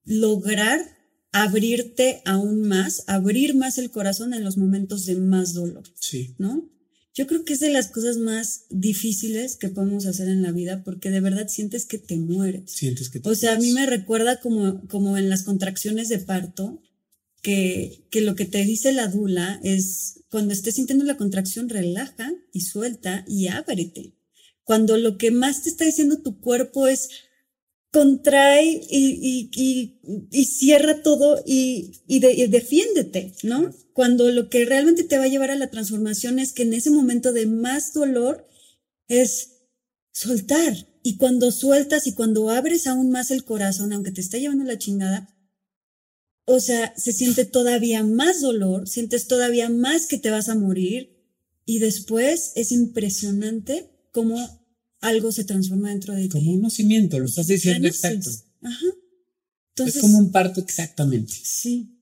lograr abrirte aún más, abrir más el corazón en los momentos de más dolor. Sí. ¿No? Yo creo que es de las cosas más difíciles que podemos hacer en la vida porque de verdad sientes que te mueres. Sientes que te O sea, a mí me recuerda como, como en las contracciones de parto, que, que lo que te dice la dula es cuando estés sintiendo la contracción, relaja y suelta y ábrete. Cuando lo que más te está diciendo tu cuerpo es contrae y, y, y, cierra todo y, defiéndete, ¿no? Cuando lo que realmente te va a llevar a la transformación es que en ese momento de más dolor es soltar. Y cuando sueltas y cuando abres aún más el corazón, aunque te está llevando la chingada, o sea, se siente todavía más dolor, sientes todavía más que te vas a morir y después es impresionante cómo algo se transforma dentro de ti. Como un nacimiento, lo estás diciendo exacto. Ajá. es como un parto exactamente. Sí.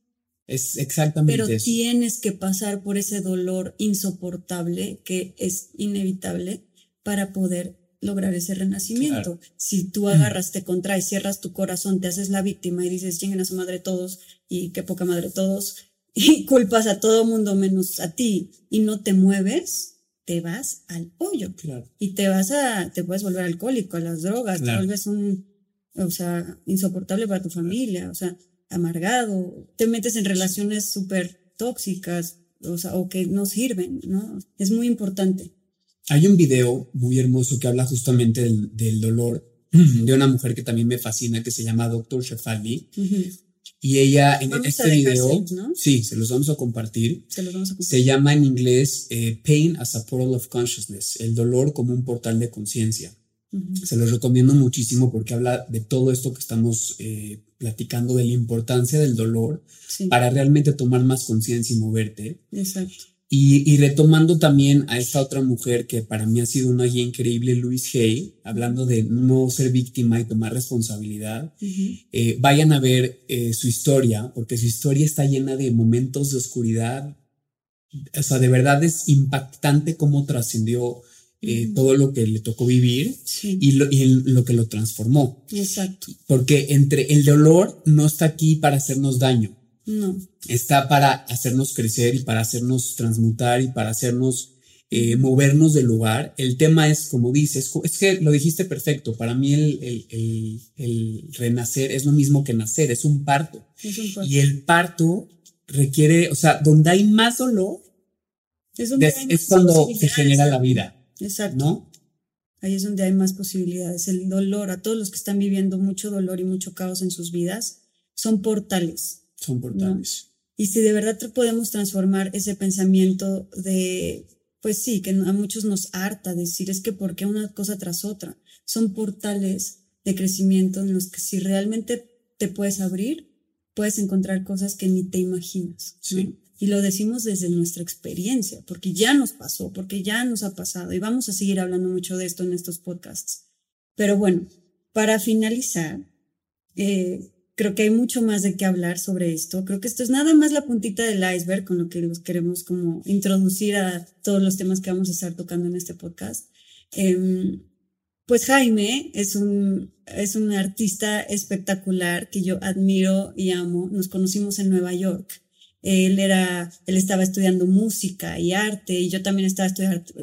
Es exactamente Pero tienes que pasar por ese dolor insoportable que es inevitable para poder lograr ese renacimiento. Si tú agarras, te contraes, cierras tu corazón, te haces la víctima y dices, lleguen a su madre todos y qué poca madre todos, y culpas a todo mundo menos a ti y no te mueves, te vas al hoyo. Y te vas a, te puedes volver alcohólico, a las drogas, te vuelves un, o sea, insoportable para tu familia, o sea, amargado, te metes en relaciones súper tóxicas, o sea, o que no sirven, ¿no? Es muy importante. Hay un video muy hermoso que habla justamente del, dolor de una mujer que también me fascina, que se llama Dr. Shefali. Y ella en este video, sí, se los vamos a compartir. Se, llama en inglés eh, Pain as a Portal of Consciousness, el dolor como un portal de conciencia. Se los recomiendo muchísimo porque habla de todo esto que estamos eh, platicando, de la importancia del dolor para realmente tomar más conciencia y moverte. Exacto. Y, retomando también a esta otra mujer que para mí ha sido una guía increíble, Louise Hay, hablando de no ser víctima y tomar responsabilidad, eh, vayan a ver eh, su historia, porque su historia está llena de momentos de oscuridad. O sea, de verdad es impactante cómo trascendió eh, todo lo que le tocó vivir y, lo, y lo que lo transformó. Exacto. Porque entre el dolor no está aquí para hacernos daño no. Está para hacernos crecer y para hacernos transmutar y para hacernos eh, movernos del lugar. El tema es, como dices, es que lo dijiste perfecto. Para mí el, renacer es lo mismo que nacer, es un, parto. Y el parto requiere, o sea, donde hay más dolor, es, cuando se genera la vida. Exacto. ¿No? Ahí es donde hay más posibilidades. El dolor, a todos los que están viviendo mucho dolor y mucho caos en sus vidas, son portales son portales. Y si de verdad podemos transformar ese pensamiento de, pues sí, que a muchos nos harta decir, es que ¿por qué una cosa tras otra? Son portales de crecimiento en los que si realmente te puedes abrir, puedes encontrar cosas que ni te imaginas. Sí. Y lo decimos desde nuestra experiencia, porque ya nos pasó, porque ya nos ha pasado y vamos a seguir hablando mucho de esto en estos podcasts. Pero bueno, para finalizar, eh, creo que hay mucho más de qué hablar sobre esto. Creo que esto es nada más la puntita del iceberg con lo que queremos como introducir a todos los temas que vamos a estar tocando en este podcast. Em, pues Jaime es un, es un artista espectacular que yo admiro y amo. Nos conocimos en Nueva York. Él era, él estaba estudiando música y arte y yo también estaba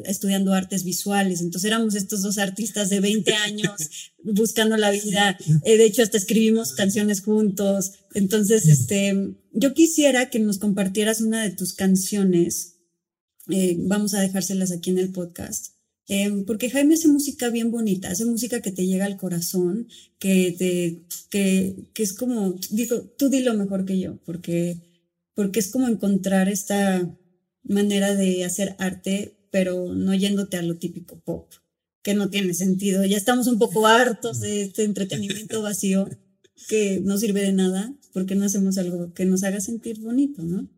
estudiando artes visuales. Entonces éramos estos dos artistas de 20 años buscando la vida. Eh, de hecho, hasta escribimos canciones juntos. Entonces, este, yo quisiera que nos compartieras una de tus canciones. Eh, vamos a dejárselas aquí en el podcast. Eh, porque Jaime hace música bien bonita, hace música que te llega al corazón, que te, que, que es como, digo, tú dilo mejor que yo, porque porque es como encontrar esta manera de hacer arte, pero no yéndote a lo típico pop, que no tiene sentido. Ya estamos un poco hartos de este entretenimiento vacío que no sirve de nada, porque no hacemos algo que nos haga sentir bonito, ¿no?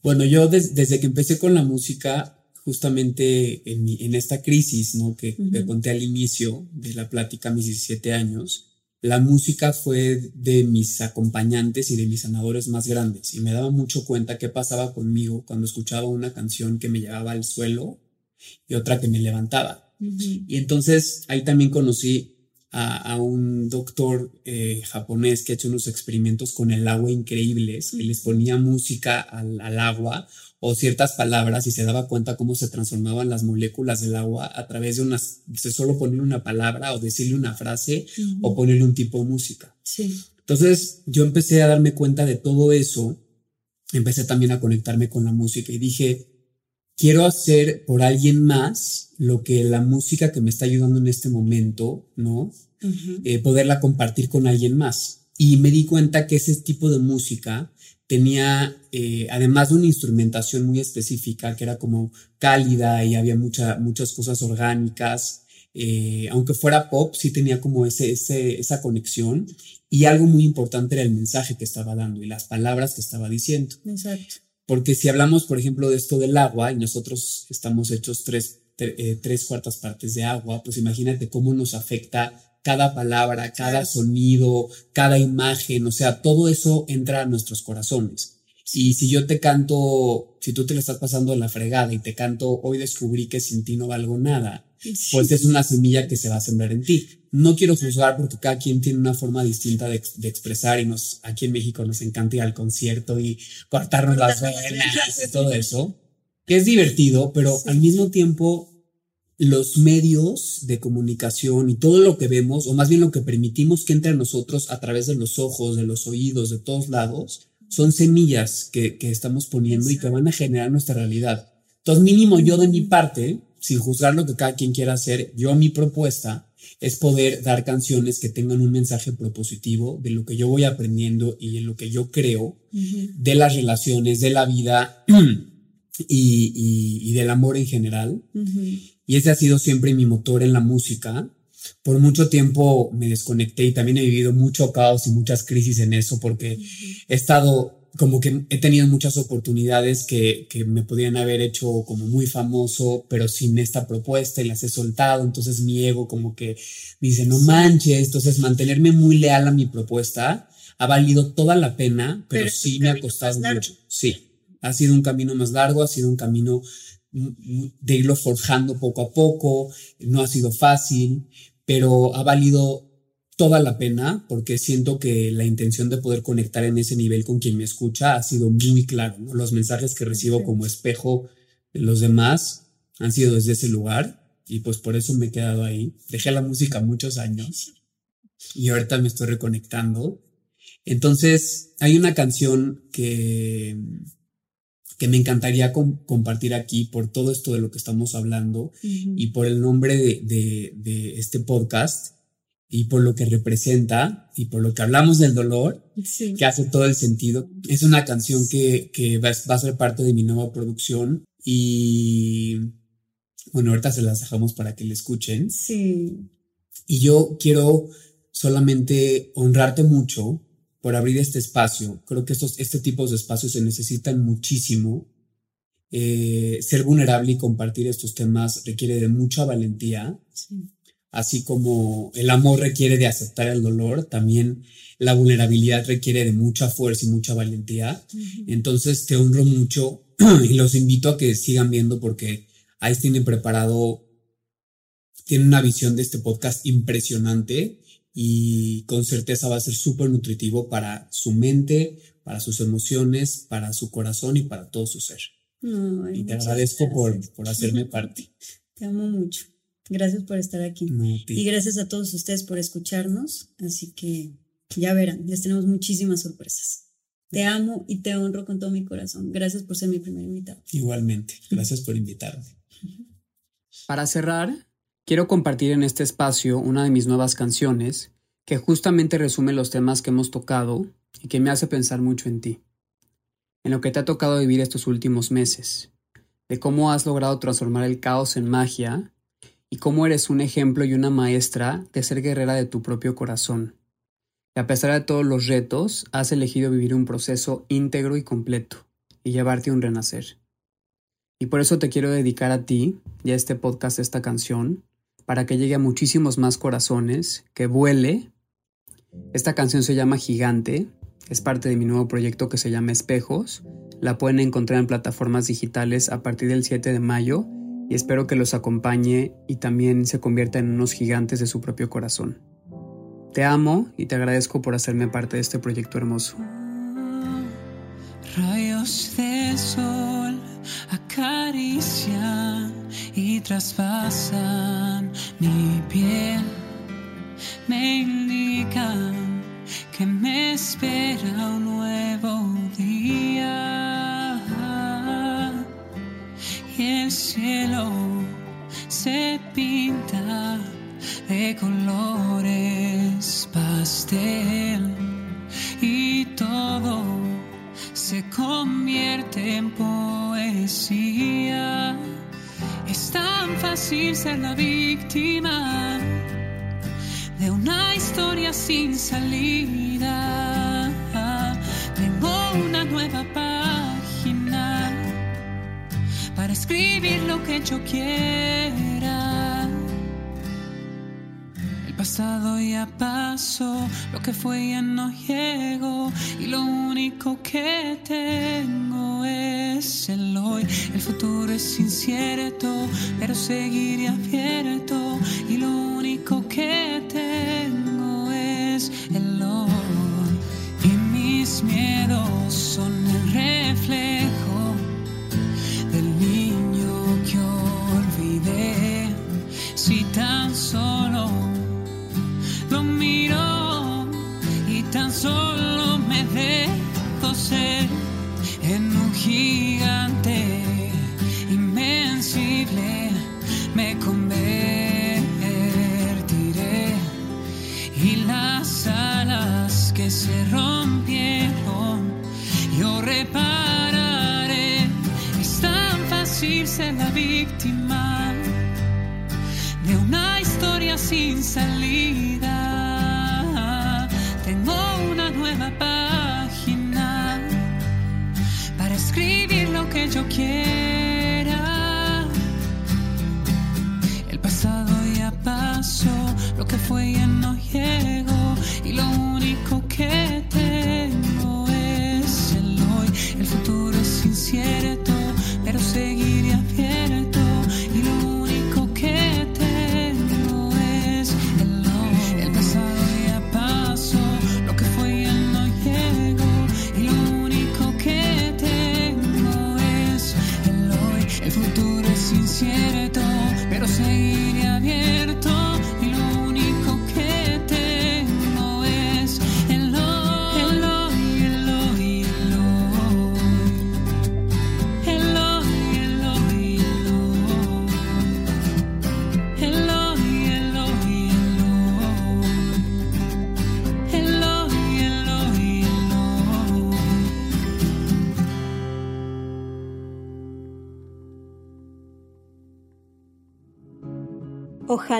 Bueno, yo desde que empecé con la música, justamente en, esta crisis, ¿no? Que te conté al inicio de la plática, mis 17 años, la música fue de mis acompañantes y de mis sanadores más grandes y me daba mucho cuenta qué pasaba conmigo cuando escuchaba una canción que me llevaba al suelo y otra que me levantaba. Y entonces ahí también conocí a, un doctor eh, japonés que ha hecho unos experimentos con el agua increíbles, que les ponía música al, al agua o ciertas palabras y se daba cuenta cómo se transformaban las moléculas del agua a través de unas, de solo poner una palabra o decirle una frase o ponerle un tipo de música. Sí. Entonces yo empecé a darme cuenta de todo eso, empecé también a conectarme con la música y dije, quiero hacer por alguien más lo que la música que me está ayudando en este momento, ¿no? Eh, poderla compartir con alguien más. Y me di cuenta que ese tipo de música tenía, eh, además de una instrumentación muy específica, que era como cálida y había mucha, muchas cosas orgánicas, eh, aunque fuera pop, sí tenía como ese, ese, esa conexión. Y algo muy importante era el mensaje que estaba dando y las palabras que estaba diciendo. Exacto. Porque si hablamos, por ejemplo, de esto del agua, y nosotros estamos hechos tres, eh, tres cuartas partes de agua, pues imagínate cómo nos afecta cada palabra, cada sonido, cada imagen, o sea, todo eso entra a nuestros corazones. Y si yo te canto, si tú te lo estás pasando en la fregada y te canto, hoy descubrí que sin ti no valgo nada, pues es una semilla que se va a sembrar en ti. No quiero juzgar porque cada quien tiene una forma distinta de, expresar y nos, aquí en México nos encanta ir al concierto y cortarnos las venas y todo eso, que es divertido, pero al mismo tiempo los medios de comunicación y todo lo que vemos, o más bien lo que permitimos que entre a nosotros a través de los ojos, de los oídos, de todos lados, son semillas que, estamos poniendo y que van a generar nuestra realidad. Entonces, mínimo yo de mi parte, sin juzgar lo que cada quien quiera hacer, yo mi propuesta es poder dar canciones que tengan un mensaje propositivo de lo que yo voy aprendiendo y en lo que yo creo, de las relaciones, de la vida y, del amor en general. Y ese ha sido siempre mi motor en la música. Por mucho tiempo me desconecté y también he vivido mucho caos y muchas crisis en eso porque he estado como que he tenido muchas oportunidades que, que, me podían haber hecho como muy famoso, pero sin esta propuesta y las he soltado. Entonces mi ego como que dice, no manches. Entonces mantenerme muy leal a mi propuesta ha valido toda la pena, pero, pero sí me ha costado mucho. Sí, ha sido un camino más largo, ha sido un camino de irlo forjando poco a poco, no ha sido fácil, pero ha valido toda la pena porque siento que la intención de poder conectar en ese nivel con quien me escucha ha sido muy claro. Los mensajes que recibo como espejo de los demás han sido desde ese lugar y pues por eso me he quedado ahí. Dejé la música muchos años y ahorita me estoy reconectando. Entonces hay una canción que que me encantaría compartir aquí por todo esto de lo que estamos hablando y por el nombre de, este podcast y por lo que representa y por lo que hablamos del dolor, que hace todo el sentido. Es una canción que, va, a ser parte de mi nueva producción y bueno, ahorita se las dejamos para que la escuchen. Sí. Y yo quiero solamente honrarte mucho por abrir este espacio. Creo que estos, este tipo de espacios se necesitan muchísimo. Eh, ser vulnerable y compartir estos temas requiere de mucha valentía. Así como el amor requiere de aceptar el dolor, también la vulnerabilidad requiere de mucha fuerza y mucha valentía. Entonces te honro mucho y los invito a que sigan viendo porque ahí tienen preparado, tiene una visión de este podcast impresionante y con certeza va a ser súper nutritivo para su mente, para sus emociones, para su corazón y para todo su ser. y te agradezco por, por, hacerme parte. Te amo mucho. Gracias por estar aquí. y gracias a todos ustedes por escucharnos. Así que ya verán, les tenemos muchísimas sorpresas. Te amo y te honro con todo mi corazón. Gracias por ser mi primer invitado. Igualmente, gracias por invitarme. Para cerrar, quiero compartir en este espacio una de mis nuevas canciones que justamente resume los temas que hemos tocado y que me hace pensar mucho en ti, en lo que te ha tocado vivir estos últimos meses, de cómo has logrado transformar el caos en magia y cómo eres un ejemplo y una maestra de ser guerrera de tu propio corazón. Y a pesar de todos los retos, has elegido vivir un proceso íntegro y completo y llevarte a un renacer. Y por eso te quiero dedicar a ti y a este podcast esta canción, para que llegue a muchísimos más corazones, que vuele. Esta canción se llama Gigante, es parte de mi nuevo proyecto que se llama Espejos. La pueden encontrar en plataformas digitales a partir del 7 de mayo y espero que los acompañe y también se convierta en unos gigantes de su propio corazón. Te amo y te agradezco por hacerme parte de este proyecto hermoso. Rayos de sol acarician y traspasan mi piel, me indican que me espera un nuevo día. Y el cielo se pinta de colores pastel. Y todo se convierte en Es tan fácil ser la víctima de una historia sin salida. Tengo una nueva página para escribir lo que yo quiera pasado ya pasó, lo que fue ya no llegó y lo único que tengo es el hoy. El futuro es incierto, pero seguiré abierto y lo único que tengo es el hoy. Y mis miedos son el reflejo del niño que olvidé. Si tan solo me convertiré. Y las alas que se rompieron yo repararé. Es tan fácil ser la víctima de una historia sin salida. Tengo una nueva página para escribir lo que yo quiera.